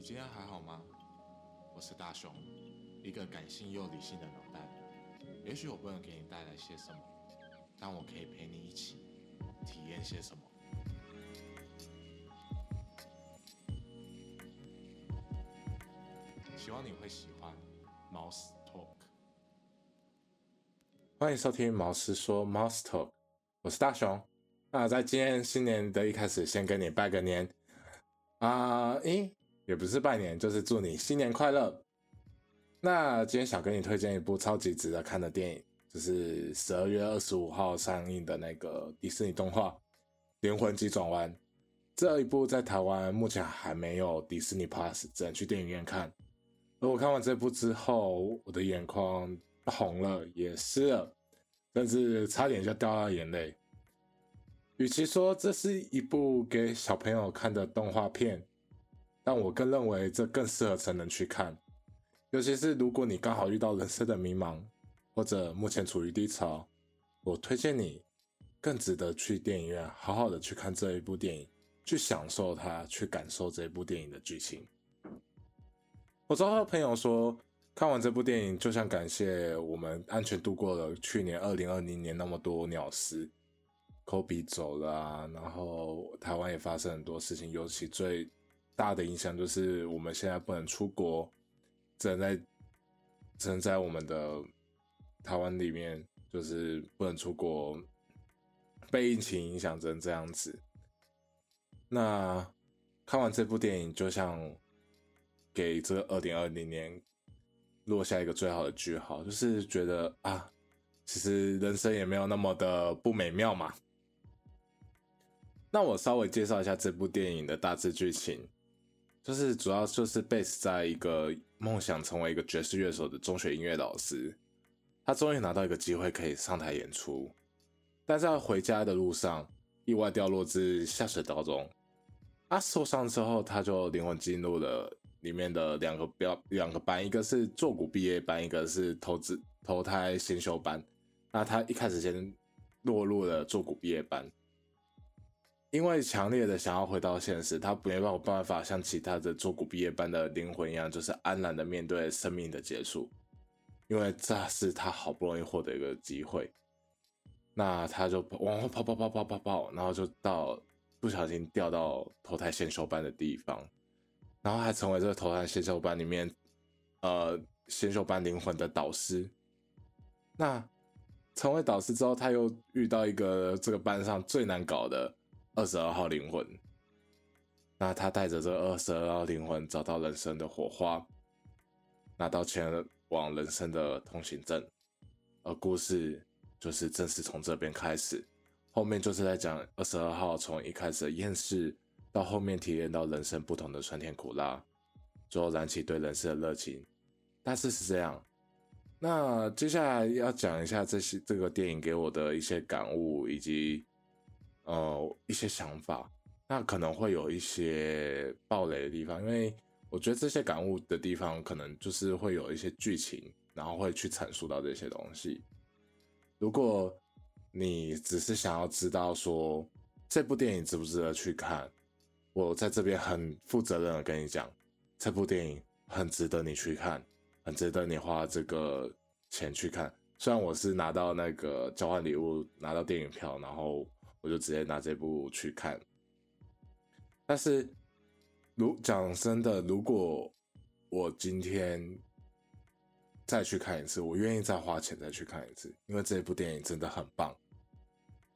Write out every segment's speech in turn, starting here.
你今天还好吗？我是大雄，一个感性又理性的脑袋。也许我不能给你带来些什么，但我可以陪你一起体验些什么。希望你会喜欢 Mouse Talk。欢迎收听毛师说 Mouse Talk，我是大雄。那在今天新年的一开始，先跟你拜个年啊！诶，也不是拜年，就是祝你新年快乐。那今天想跟你推荐一部超级值得看的电影，就是十二月二十五号上映的那个迪士尼动画《灵魂急转弯》。这一部在台湾目前还没有迪士尼 Plus，只能去电影院看。而我看完这部之后，我的眼眶红了，也湿了，甚至差点就掉了眼泪。与其说这是一部给小朋友看的动画片，但我更认为这更适合成人去看。尤其是如果你刚好遇到人生的迷茫，或者目前处于低潮，我推荐你更值得去电影院好好的去看这一部电影，去享受它，去感受这部电影的剧情。我知道朋友说，看完这部电影就像感谢我们安全度过了去年二零二零年那么多鸟事。科比走了，然后台湾也发生很多事情，尤其最大的影响就是我们现在不能出国，只能在只能在我们的台湾里面，就是不能出国，被疫情影响成这样子。那看完这部电影，就像给这个二零二零年落下一个最好的句号，就是觉得啊，其实人生也没有那么的不美妙嘛。那我稍微介绍一下这部电影的大致剧情，就是主要就是 base 在一个梦想成为一个爵士乐手的中学音乐老师，他终于拿到一个机会可以上台演出，但在回家的路上意外掉落至下水道中，他受伤之后他就灵魂进入了里面的两个标两个班，一个是坐骨毕业班，一个是投资投胎先修班，那他一开始先落入了坐骨毕业班。因为强烈的想要回到现实，他没有办法像其他的做古毕业班的灵魂一样，就是安然的面对生命的结束。因为这是他好不容易获得一个机会，那他就往后跑跑跑跑跑跑，然后就到不小心掉到投胎先修班的地方，然后还成为这个投胎先修班里面，呃，先修班灵魂的导师。那成为导师之后，他又遇到一个这个班上最难搞的。二十二号灵魂，那他带着这二十二号灵魂找到人生的火花，拿到前往人生的通行证，而故事就是正式从这边开始。后面就是在讲二十二号从一开始的厌世，到后面体验到人生不同的酸甜苦辣，最后燃起对人生的热情。大致是这样。那接下来要讲一下这些这个电影给我的一些感悟以及。呃，一些想法，那可能会有一些暴雷的地方，因为我觉得这些感悟的地方，可能就是会有一些剧情，然后会去阐述到这些东西。如果你只是想要知道说这部电影值不值得去看，我在这边很负责任的跟你讲，这部电影很值得你去看，很值得你花这个钱去看。虽然我是拿到那个交换礼物，拿到电影票，然后。我就直接拿这部去看，但是如讲真的，如果我今天再去看一次，我愿意再花钱再去看一次，因为这部电影真的很棒。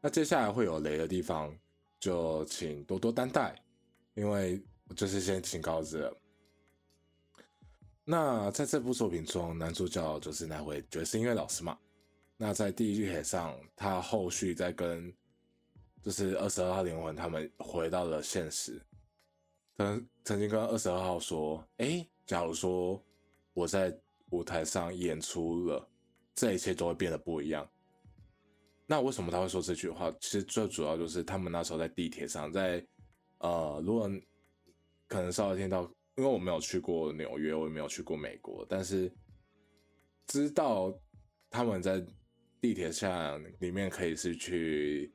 那接下来会有雷的地方，就请多多担待，因为我就是先请告知了。那在这部作品中，男主角就是那位爵士音乐老师嘛。那在第一句帖上，他后续在跟就是二十二号灵魂，他们回到了现实。曾曾经跟二十二号说：“哎，假如说我在舞台上演出了，这一切都会变得不一样。”那为什么他会说这句话？其实最主要就是他们那时候在地铁上，在呃，如果可能稍微听到，因为我没有去过纽约，我也没有去过美国，但是知道他们在地铁上里面可以是去。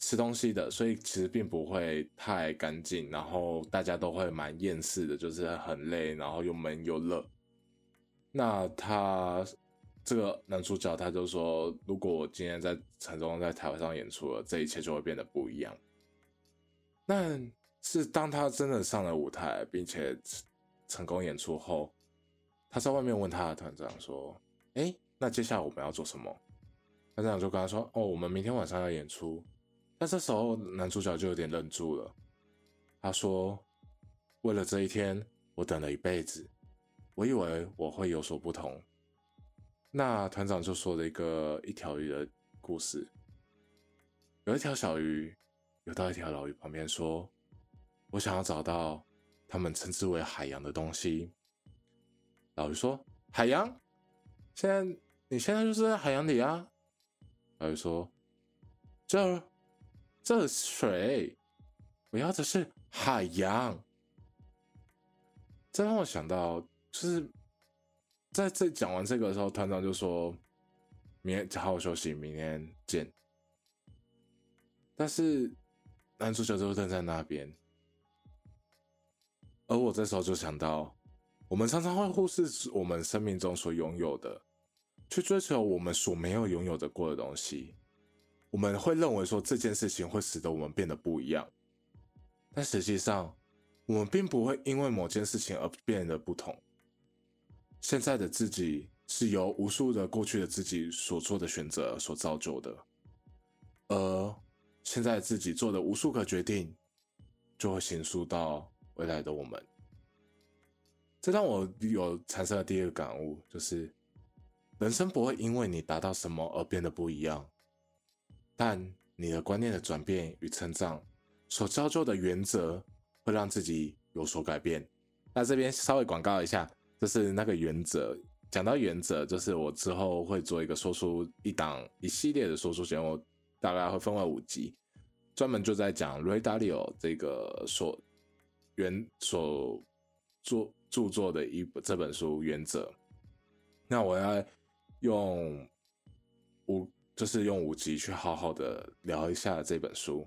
吃东西的，所以其实并不会太干净，然后大家都会蛮厌世的，就是很累，然后又闷又热。那他这个男主角他就说，如果我今天在成功在台湾上演出了，这一切就会变得不一样。那是当他真的上了舞台，并且成功演出后，他在外面问他的团长说：“哎，那接下来我们要做什么？”团长就跟他说：“哦，我们明天晚上要演出。”但这时候男主角就有点愣住了。他说：“为了这一天，我等了一辈子。我以为我会有所不同。”那团长就说了一个一条鱼的故事。有一条小鱼游到一条老鱼旁边说：“我想要找到他们称之为海洋的东西。”老鱼说：“海洋？现在你现在就是在海洋里啊？”老鱼说：“这这水，我要的是海洋。”这让我想到，就是在这讲完这个的时候，团长就说：“明天好好休息，明天见。”但是男主角就站在那边，而我这时候就想到，我们常常会忽视我们生命中所拥有的。去追求我们所没有拥有的过的东西，我们会认为说这件事情会使得我们变得不一样，但实际上，我们并不会因为某件事情而变得不同。现在的自己是由无数的过去的自己所做的选择所造就的，而现在自己做的无数个决定，就会形塑到未来的我们。这让我有产生了第二个感悟，就是。人生不会因为你达到什么而变得不一样，但你的观念的转变与成长所造就的原则会让自己有所改变。那这边稍微广告一下，就是那个原则。讲到原则，就是我之后会做一个说书一档一系列的说书节目，大概会分为五集，专门就在讲 Ray Dalio 这个所原所作著作的一这本书原则。那我要。用五就是用五集去好好的聊一下这本书。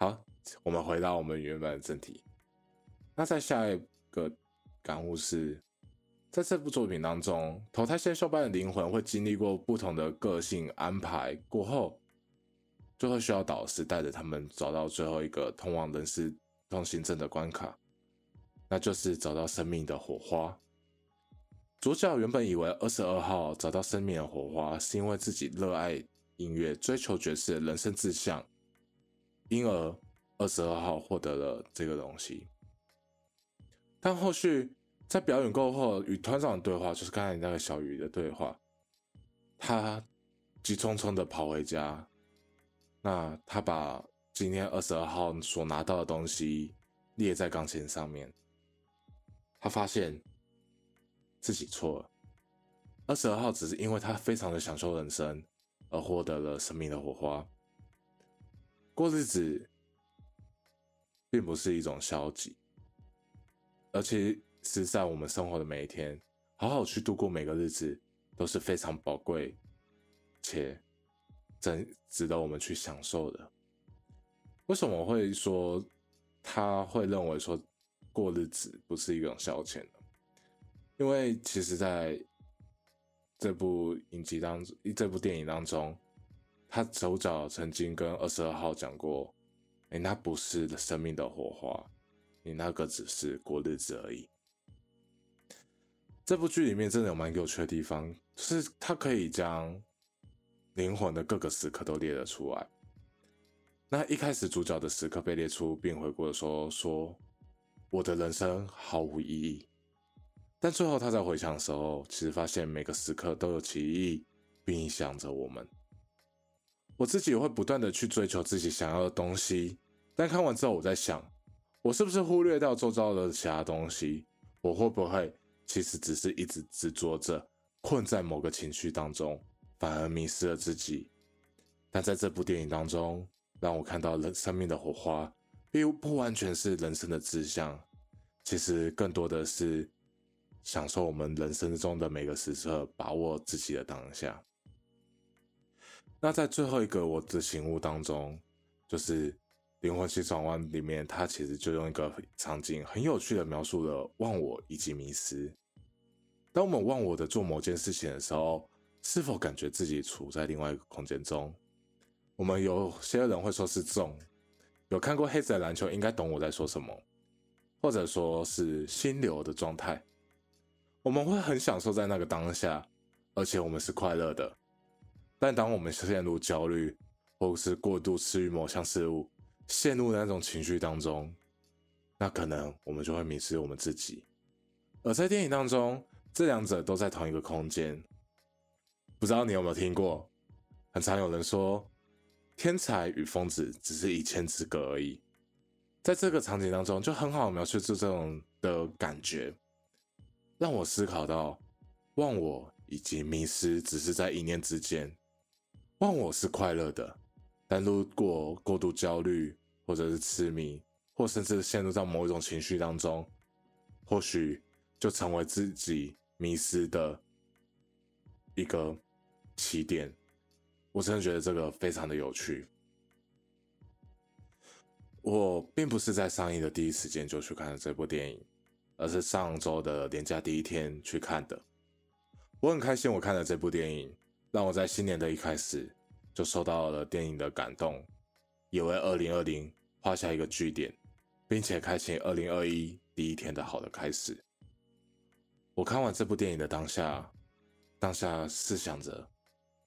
好，我们回到我们原本的正题。那在下一个感悟是，在这部作品当中，投胎先修班的灵魂会经历过不同的个性安排过后，就会需要导师带着他们找到最后一个通往人世通行证的关卡，那就是找到生命的火花。主角原本以为二十二号找到生命的火花，是因为自己热爱音乐、追求爵士的人生志向，因而二十二号获得了这个东西。但后续在表演过后，与团长的对话，就是刚才那个小鱼的对话，他急匆匆的跑回家，那他把今天二十二号所拿到的东西列在钢琴上面，他发现。自己错了。二十二号只是因为他非常的享受人生，而获得了生命的火花。过日子并不是一种消极，而且是在我们生活的每一天，好好去度过每个日子都是非常宝贵且真值得我们去享受的。为什么我会说他会认为说过日子不是一种消遣？因为其实，在这部影集当中，这部电影当中，他主角曾经跟二十二号讲过：“哎，那不是生命的火花，你那个只是过日子而已。”这部剧里面真的有蛮有趣的地方，就是他可以将灵魂的各个时刻都列了出来。那一开始主角的时刻被列出，并回顾说：“说我的人生毫无意义。”但最后他在回想的时候，其实发现每个时刻都有其意义，并影响着我们。我自己也会不断的去追求自己想要的东西，但看完之后，我在想，我是不是忽略掉周遭的其他东西？我会不会其实只是一直执着着，困在某个情绪当中，反而迷失了自己？但在这部电影当中，让我看到了生命的火花，并不完全是人生的志向，其实更多的是。享受我们人生中的每个时刻，把握自己的当下。那在最后一个我的醒悟当中，就是《灵魂急转弯》里面，它其实就用一个场景很有趣的描述了忘我以及迷失。当我们忘我的做某件事情的时候，是否感觉自己处在另外一个空间中？我们有些人会说是重，有看过黑子的篮球，应该懂我在说什么，或者说是心流的状态。我们会很享受在那个当下，而且我们是快乐的。但当我们陷入焦虑，或是过度吃于某项事物，陷入那种情绪当中，那可能我们就会迷失我们自己。而在电影当中，这两者都在同一个空间。不知道你有没有听过？很常有人说，天才与疯子只是一线之隔而已。在这个场景当中，就很好描述出这种的感觉，让我思考到，忘我以及迷失只是在一念之间。忘我是快乐的，但如果过度焦虑，或者是痴迷，或甚至陷入到某一种情绪当中，或许就成为自己迷失的一个起点。我真的觉得这个非常的有趣。我并不是在上映的第一时间就去看了这部电影，而是上周的年假第一天去看的。我很开心，我看了这部电影。让我在新年的一开始就受到了电影的感动，也为二零二零画下一个句点，并且开启二零二一第一天的好的开始。我看完这部电影的当下，当下是想着，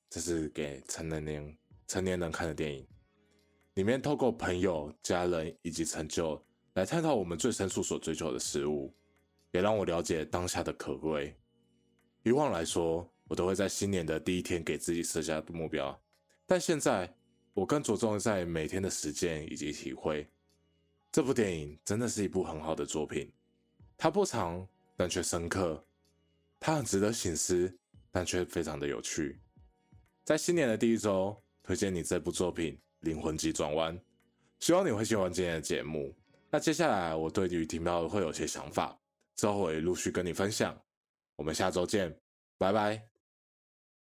这是给成年人成年人看的电影，里面透过朋友、家人以及成就来探讨我们最深处所追求的事物，也让我了解当下的可贵。以往来说。我都会在新年的第一天给自己设下目标，但现在我更着重在每天的实践以及体会。这部电影真的是一部很好的作品，它不长但却深刻，它很值得醒思，但却非常的有趣。在新年的第一周，推荐你这部作品《灵魂急转弯》，希望你会喜欢今天的节目。那接下来我对于听到会有些想法，之后也陆续跟你分享。我们下周见，拜拜。